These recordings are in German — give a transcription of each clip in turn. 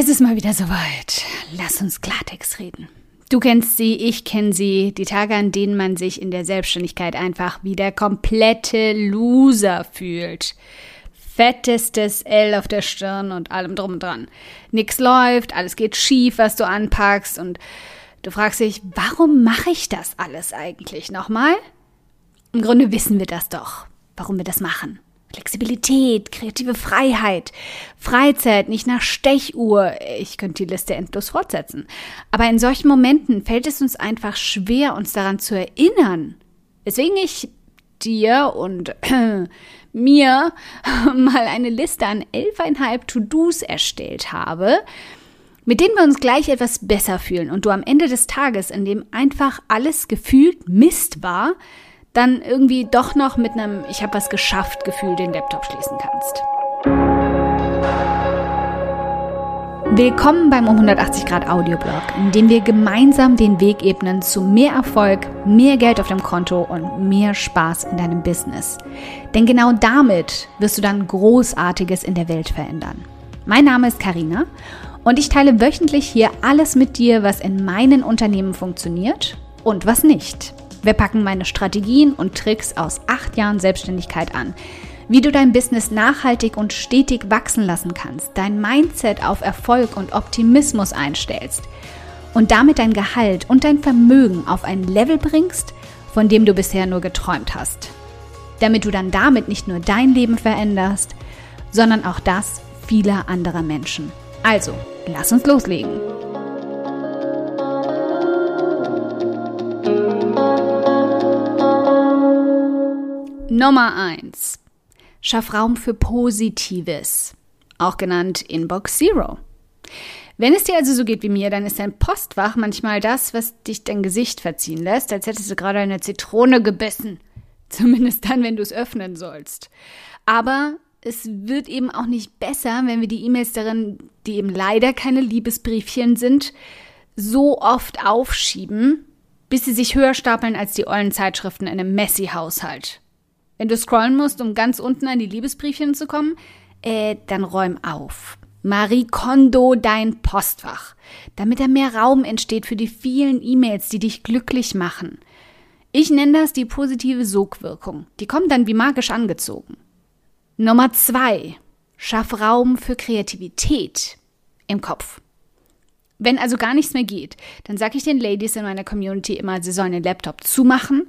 Es ist mal wieder soweit. Lass uns Klartext reden. Du kennst sie, ich kenne sie. Die Tage, an denen man sich in der Selbstständigkeit einfach wie der komplette Loser fühlt. Fettestes L auf der Stirn und allem drum und dran. Nix läuft, alles geht schief, was du anpackst und du fragst dich, warum mache ich das alles eigentlich nochmal? Im Grunde wissen wir das doch, warum wir das machen. Flexibilität, kreative Freiheit, Freizeit, nicht nach Stechuhr. Ich könnte die Liste endlos fortsetzen. Aber in solchen Momenten fällt es uns einfach schwer, uns daran zu erinnern. Weswegen ich dir und äh, mir mal eine Liste an elfeinhalb To-Dos erstellt habe, mit denen wir uns gleich etwas besser fühlen und du am Ende des Tages, in dem einfach alles gefühlt Mist war, dann irgendwie doch noch mit einem Ich habe was geschafft Gefühl den Laptop schließen kannst. Willkommen beim um 180 Grad Audioblog, in dem wir gemeinsam den Weg ebnen zu mehr Erfolg, mehr Geld auf dem Konto und mehr Spaß in deinem Business. Denn genau damit wirst du dann Großartiges in der Welt verändern. Mein Name ist Karina und ich teile wöchentlich hier alles mit dir, was in meinen Unternehmen funktioniert und was nicht. Wir packen meine Strategien und Tricks aus acht Jahren Selbstständigkeit an. Wie du dein Business nachhaltig und stetig wachsen lassen kannst, dein Mindset auf Erfolg und Optimismus einstellst und damit dein Gehalt und dein Vermögen auf ein Level bringst, von dem du bisher nur geträumt hast. Damit du dann damit nicht nur dein Leben veränderst, sondern auch das vieler anderer Menschen. Also, lass uns loslegen. Nummer 1. Schaff Raum für Positives, auch genannt Inbox Zero. Wenn es dir also so geht wie mir, dann ist dein Postfach manchmal das, was dich dein Gesicht verziehen lässt, als hättest du gerade eine Zitrone gebissen. Zumindest dann, wenn du es öffnen sollst. Aber es wird eben auch nicht besser, wenn wir die E-Mails darin, die eben leider keine Liebesbriefchen sind, so oft aufschieben, bis sie sich höher stapeln als die ollen Zeitschriften in einem Messi-Haushalt. Wenn du scrollen musst, um ganz unten an die Liebesbriefchen zu kommen, äh, dann räum auf. Marie Kondo dein Postfach, damit da mehr Raum entsteht für die vielen E-Mails, die dich glücklich machen. Ich nenne das die positive Sogwirkung. Die kommt dann wie magisch angezogen. Nummer zwei. Schaff Raum für Kreativität im Kopf. Wenn also gar nichts mehr geht, dann sage ich den Ladies in meiner Community immer, sie sollen den Laptop zumachen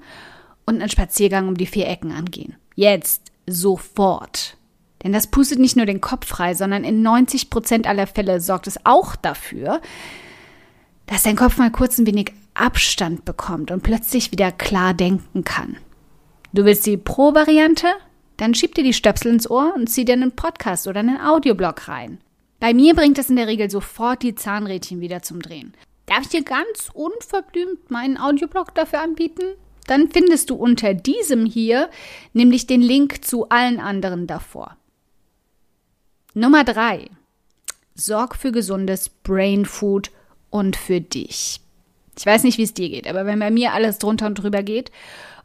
und einen Spaziergang um die vier Ecken angehen. Jetzt, sofort. Denn das pustet nicht nur den Kopf frei, sondern in 90 Prozent aller Fälle sorgt es auch dafür, dass dein Kopf mal kurz ein wenig Abstand bekommt und plötzlich wieder klar denken kann. Du willst die Pro-Variante? Dann schieb dir die Stöpsel ins Ohr und zieh dir einen Podcast oder einen Audioblog rein. Bei mir bringt es in der Regel sofort die Zahnrädchen wieder zum Drehen. Darf ich dir ganz unverblümt meinen Audioblog dafür anbieten? Dann findest du unter diesem hier nämlich den Link zu allen anderen davor. Nummer drei: Sorg für gesundes Brain Food und für dich. Ich weiß nicht, wie es dir geht, aber wenn bei mir alles drunter und drüber geht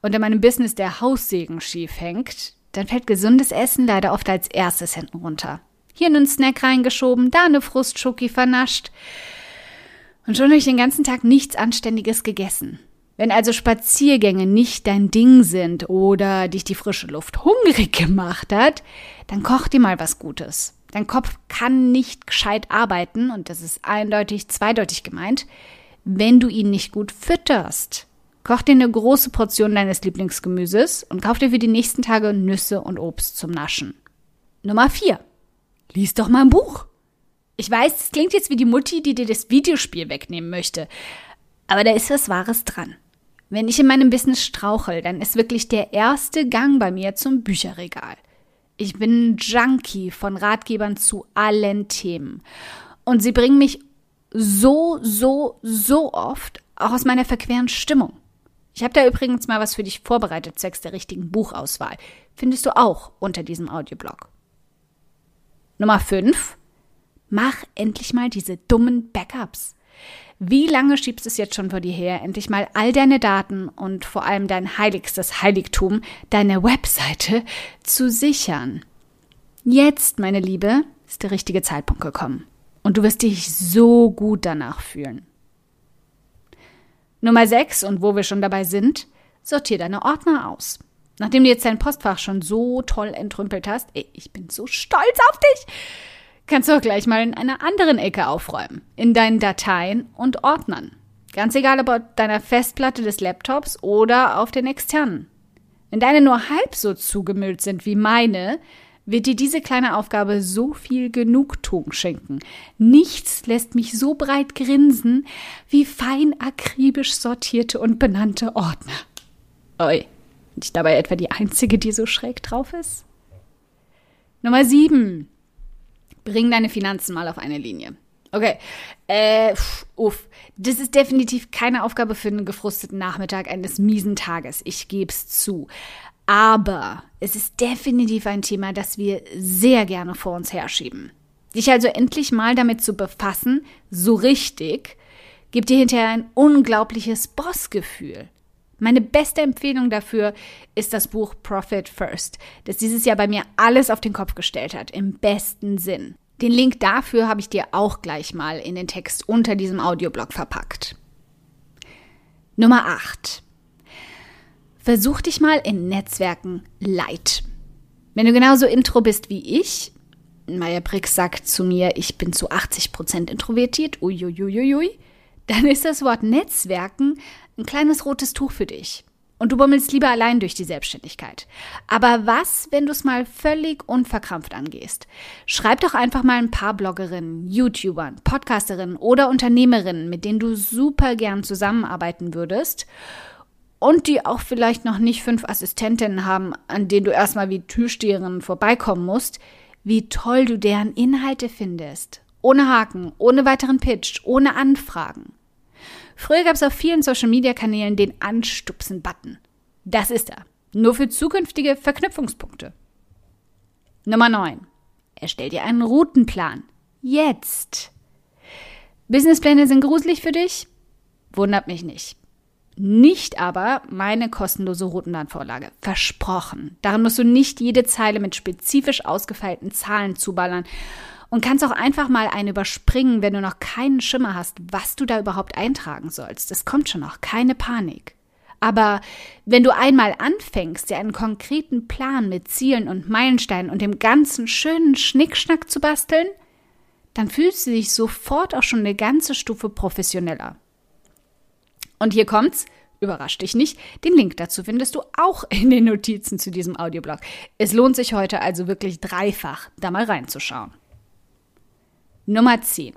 und in meinem Business der Haussegen schief hängt, dann fällt gesundes Essen leider oft als erstes hinten runter. Hier einen Snack reingeschoben, da eine Frustschoki vernascht und schon habe ich den ganzen Tag nichts Anständiges gegessen. Wenn also Spaziergänge nicht dein Ding sind oder dich die frische Luft hungrig gemacht hat, dann koch dir mal was Gutes. Dein Kopf kann nicht gescheit arbeiten, und das ist eindeutig zweideutig gemeint, wenn du ihn nicht gut fütterst. Koch dir eine große Portion deines Lieblingsgemüses und kauf dir für die nächsten Tage Nüsse und Obst zum Naschen. Nummer 4. Lies doch mal ein Buch. Ich weiß, es klingt jetzt wie die Mutti, die dir das Videospiel wegnehmen möchte. Aber da ist was Wahres dran. Wenn ich in meinem Business strauchel, dann ist wirklich der erste Gang bei mir zum Bücherregal. Ich bin ein Junkie von Ratgebern zu allen Themen. Und sie bringen mich so, so, so oft auch aus meiner verqueren Stimmung. Ich habe da übrigens mal was für dich vorbereitet, zwecks der richtigen Buchauswahl. Findest du auch unter diesem Audioblog. Nummer 5. Mach endlich mal diese dummen Backups. Wie lange schiebst du es jetzt schon vor dir her, endlich mal all deine Daten und vor allem dein heiligstes Heiligtum, deine Webseite, zu sichern? Jetzt, meine Liebe, ist der richtige Zeitpunkt gekommen. Und du wirst dich so gut danach fühlen. Nummer 6, und wo wir schon dabei sind, sortier deine Ordner aus. Nachdem du jetzt dein Postfach schon so toll entrümpelt hast, ey, ich bin so stolz auf dich, kannst du auch gleich mal in einer anderen Ecke aufräumen. In deinen Dateien und Ordnern. Ganz egal ob auf deiner Festplatte des Laptops oder auf den externen. Wenn deine nur halb so zugemüllt sind wie meine, wird dir diese kleine Aufgabe so viel Genugtuung schenken. Nichts lässt mich so breit grinsen wie fein akribisch sortierte und benannte Ordner. Oi, bin ich dabei etwa die Einzige, die so schräg drauf ist? Nummer sieben. Bring deine Finanzen mal auf eine Linie. Okay, äh, uff. Das ist definitiv keine Aufgabe für einen gefrusteten Nachmittag eines miesen Tages. Ich geb's zu. Aber es ist definitiv ein Thema, das wir sehr gerne vor uns herschieben. Dich also endlich mal damit zu befassen, so richtig, gibt dir hinterher ein unglaubliches Bossgefühl. Meine beste Empfehlung dafür ist das Buch Profit First, das dieses Jahr bei mir alles auf den Kopf gestellt hat, im besten Sinn. Den Link dafür habe ich dir auch gleich mal in den Text unter diesem Audioblog verpackt. Nummer 8. Versuch dich mal in Netzwerken light. Wenn du genauso intro bist wie ich, Maya Brix sagt zu mir, ich bin zu 80% introvertiert, uiuiuiui, dann ist das Wort Netzwerken ein kleines rotes Tuch für dich. Und du bummelst lieber allein durch die Selbstständigkeit. Aber was, wenn du es mal völlig unverkrampft angehst? Schreib doch einfach mal ein paar Bloggerinnen, YouTubern, Podcasterinnen oder Unternehmerinnen, mit denen du super gern zusammenarbeiten würdest und die auch vielleicht noch nicht fünf Assistentinnen haben, an denen du erstmal wie Türsteherin vorbeikommen musst, wie toll du deren Inhalte findest. Ohne Haken, ohne weiteren Pitch, ohne Anfragen. Früher gab es auf vielen Social-Media-Kanälen den Anstupsen-Button. Das ist er. Nur für zukünftige Verknüpfungspunkte. Nummer 9. Erstell dir einen Routenplan. Jetzt. Businesspläne sind gruselig für dich? Wundert mich nicht. Nicht aber meine kostenlose Routenplanvorlage. Versprochen. Darin musst du nicht jede Zeile mit spezifisch ausgefeilten Zahlen zuballern und kannst auch einfach mal einen überspringen, wenn du noch keinen Schimmer hast, was du da überhaupt eintragen sollst. Es kommt schon noch, keine Panik. Aber wenn du einmal anfängst, dir einen konkreten Plan mit Zielen und Meilensteinen und dem ganzen schönen Schnickschnack zu basteln, dann fühlst du dich sofort auch schon eine ganze Stufe professioneller. Und hier kommt's, überrascht dich nicht, den Link dazu findest du auch in den Notizen zu diesem Audioblog. Es lohnt sich heute also wirklich dreifach, da mal reinzuschauen. Nummer 10.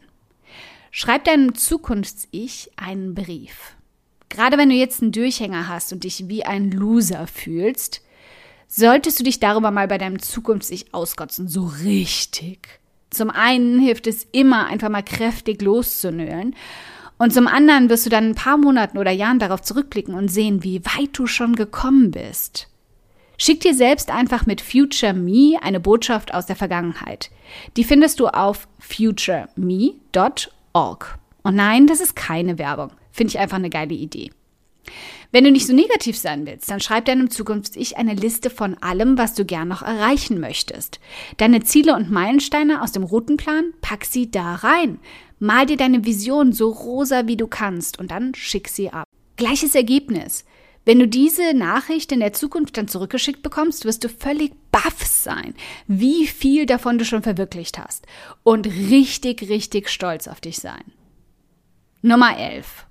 Schreib deinem Zukunfts-Ich einen Brief. Gerade wenn du jetzt einen Durchhänger hast und dich wie ein Loser fühlst, solltest du dich darüber mal bei deinem Zukunfts-Ich auskotzen, so richtig. Zum einen hilft es immer, einfach mal kräftig loszunölen und zum anderen wirst du dann ein paar Monaten oder Jahren darauf zurückblicken und sehen, wie weit du schon gekommen bist. Schick dir selbst einfach mit Future Me eine Botschaft aus der Vergangenheit. Die findest du auf futureme.org. Und nein, das ist keine Werbung. Finde ich einfach eine geile Idee. Wenn du nicht so negativ sein willst, dann schreib deinem Zukunfts-Ich eine Liste von allem, was du gern noch erreichen möchtest. Deine Ziele und Meilensteine aus dem Routenplan, pack sie da rein. Mal dir deine Vision so rosa wie du kannst und dann schick sie ab. Gleiches Ergebnis. Wenn du diese Nachricht in der Zukunft dann zurückgeschickt bekommst, wirst du völlig baff sein, wie viel davon du schon verwirklicht hast und richtig, richtig stolz auf dich sein. Nummer 11.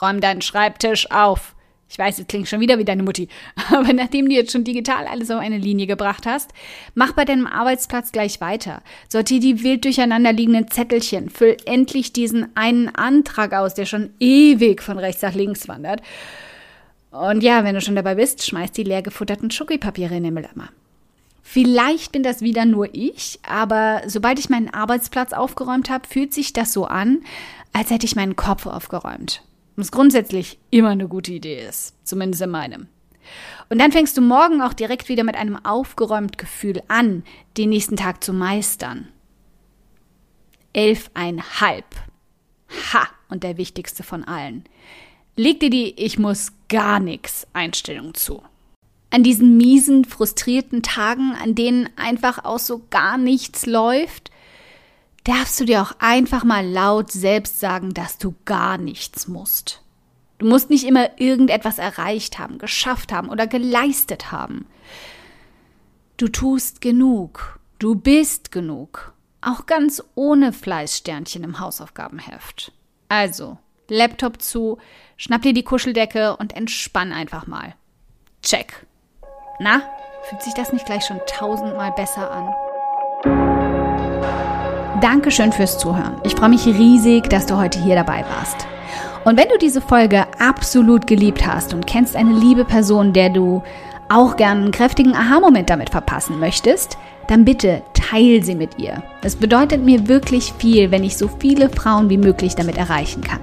Räum deinen Schreibtisch auf. Ich weiß, es klingt schon wieder wie deine Mutti, aber nachdem du jetzt schon digital alles auf eine Linie gebracht hast, mach bei deinem Arbeitsplatz gleich weiter. Sortier die wild durcheinander liegenden Zettelchen, füll endlich diesen einen Antrag aus, der schon ewig von rechts nach links wandert. Und ja, wenn du schon dabei bist, schmeiß die leer gefutterten Schokipapiere in den Mülleimer. Vielleicht bin das wieder nur ich, aber sobald ich meinen Arbeitsplatz aufgeräumt habe, fühlt sich das so an, als hätte ich meinen Kopf aufgeräumt was grundsätzlich immer eine gute Idee ist, zumindest in meinem. Und dann fängst du morgen auch direkt wieder mit einem aufgeräumt Gefühl an, den nächsten Tag zu meistern. Elfeinhalb. Ha! Und der wichtigste von allen. Leg dir die Ich muss gar nichts Einstellung zu. An diesen miesen, frustrierten Tagen, an denen einfach auch so gar nichts läuft, darfst du dir auch einfach mal laut selbst sagen, dass du gar nichts musst. Du musst nicht immer irgendetwas erreicht haben, geschafft haben oder geleistet haben. Du tust genug. Du bist genug. Auch ganz ohne Fleißsternchen im Hausaufgabenheft. Also, Laptop zu, schnapp dir die Kuscheldecke und entspann einfach mal. Check. Na, fühlt sich das nicht gleich schon tausendmal besser an? Dankeschön fürs Zuhören. Ich freue mich riesig, dass du heute hier dabei warst. Und wenn du diese Folge absolut geliebt hast und kennst eine liebe Person, der du auch gern einen kräftigen Aha-Moment damit verpassen möchtest, dann bitte teil sie mit ihr. Es bedeutet mir wirklich viel, wenn ich so viele Frauen wie möglich damit erreichen kann.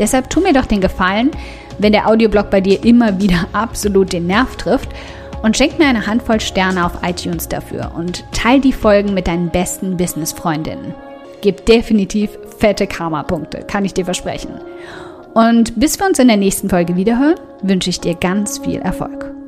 Deshalb tu mir doch den Gefallen, wenn der Audioblog bei dir immer wieder absolut den Nerv trifft und schenk mir eine Handvoll Sterne auf iTunes dafür und teil die Folgen mit deinen besten Business-Freundinnen. Gib definitiv fette Karma-Punkte, kann ich dir versprechen. Und bis wir uns in der nächsten Folge wiederhören, wünsche ich dir ganz viel Erfolg.